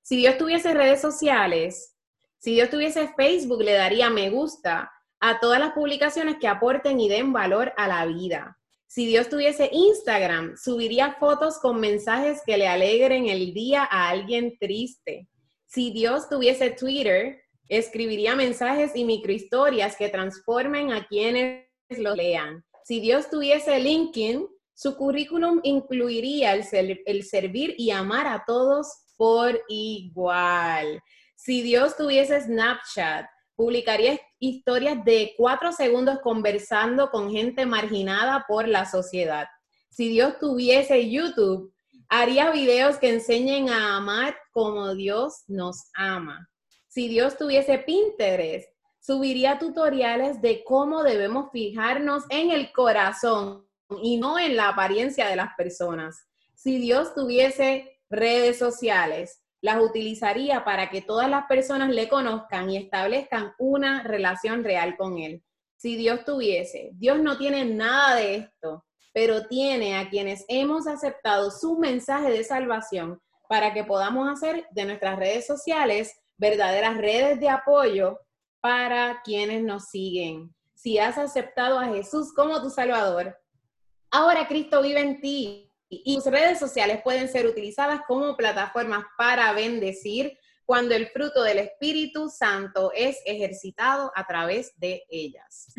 Si Dios tuviese redes sociales, si Dios tuviese Facebook, le daría me gusta a todas las publicaciones que aporten y den valor a la vida. Si Dios tuviese Instagram, subiría fotos con mensajes que le alegren el día a alguien triste. Si Dios tuviese Twitter, escribiría mensajes y microhistorias que transformen a quienes lo lean. Si Dios tuviese LinkedIn, su currículum incluiría el, el servir y amar a todos por igual. Si Dios tuviese Snapchat, publicaría historias de cuatro segundos conversando con gente marginada por la sociedad. Si Dios tuviese YouTube, haría videos que enseñen a amar como Dios nos ama. Si Dios tuviese Pinterest, subiría tutoriales de cómo debemos fijarnos en el corazón y no en la apariencia de las personas. Si Dios tuviese redes sociales, las utilizaría para que todas las personas le conozcan y establezcan una relación real con Él. Si Dios tuviese, Dios no tiene nada de esto, pero tiene a quienes hemos aceptado su mensaje de salvación para que podamos hacer de nuestras redes sociales verdaderas redes de apoyo para quienes nos siguen. Si has aceptado a Jesús como tu Salvador, ahora Cristo vive en ti y sus redes sociales pueden ser utilizadas como plataformas para bendecir cuando el fruto del Espíritu Santo es ejercitado a través de ellas.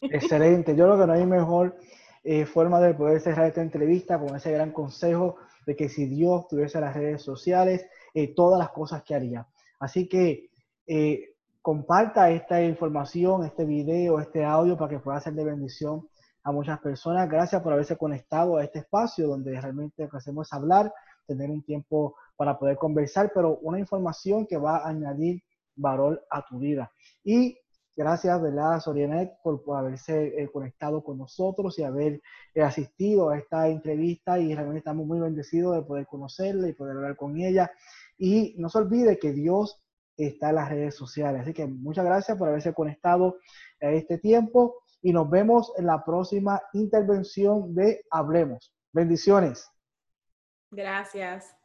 Excelente. Yo creo que no hay mejor eh, forma de poder cerrar esta entrevista con ese gran consejo de que si Dios tuviese las redes sociales, eh, todas las cosas que haría. Así que eh, comparta esta información, este video, este audio para que pueda ser de bendición a muchas personas. Gracias por haberse conectado a este espacio donde realmente lo que hacemos es hablar, tener un tiempo para poder conversar, pero una información que va a añadir valor a tu vida. Y gracias, ¿verdad, Sorianet, por, haberse eh, conectado con nosotros y haber eh, asistido a esta entrevista y realmente estamos muy bendecidos de poder conocerla y poder hablar con ella. Y no se olvide que Dios está en las redes sociales. Así que muchas gracias por haberse conectado a este tiempo y nos vemos en la próxima intervención de Hablemos. Bendiciones. Gracias.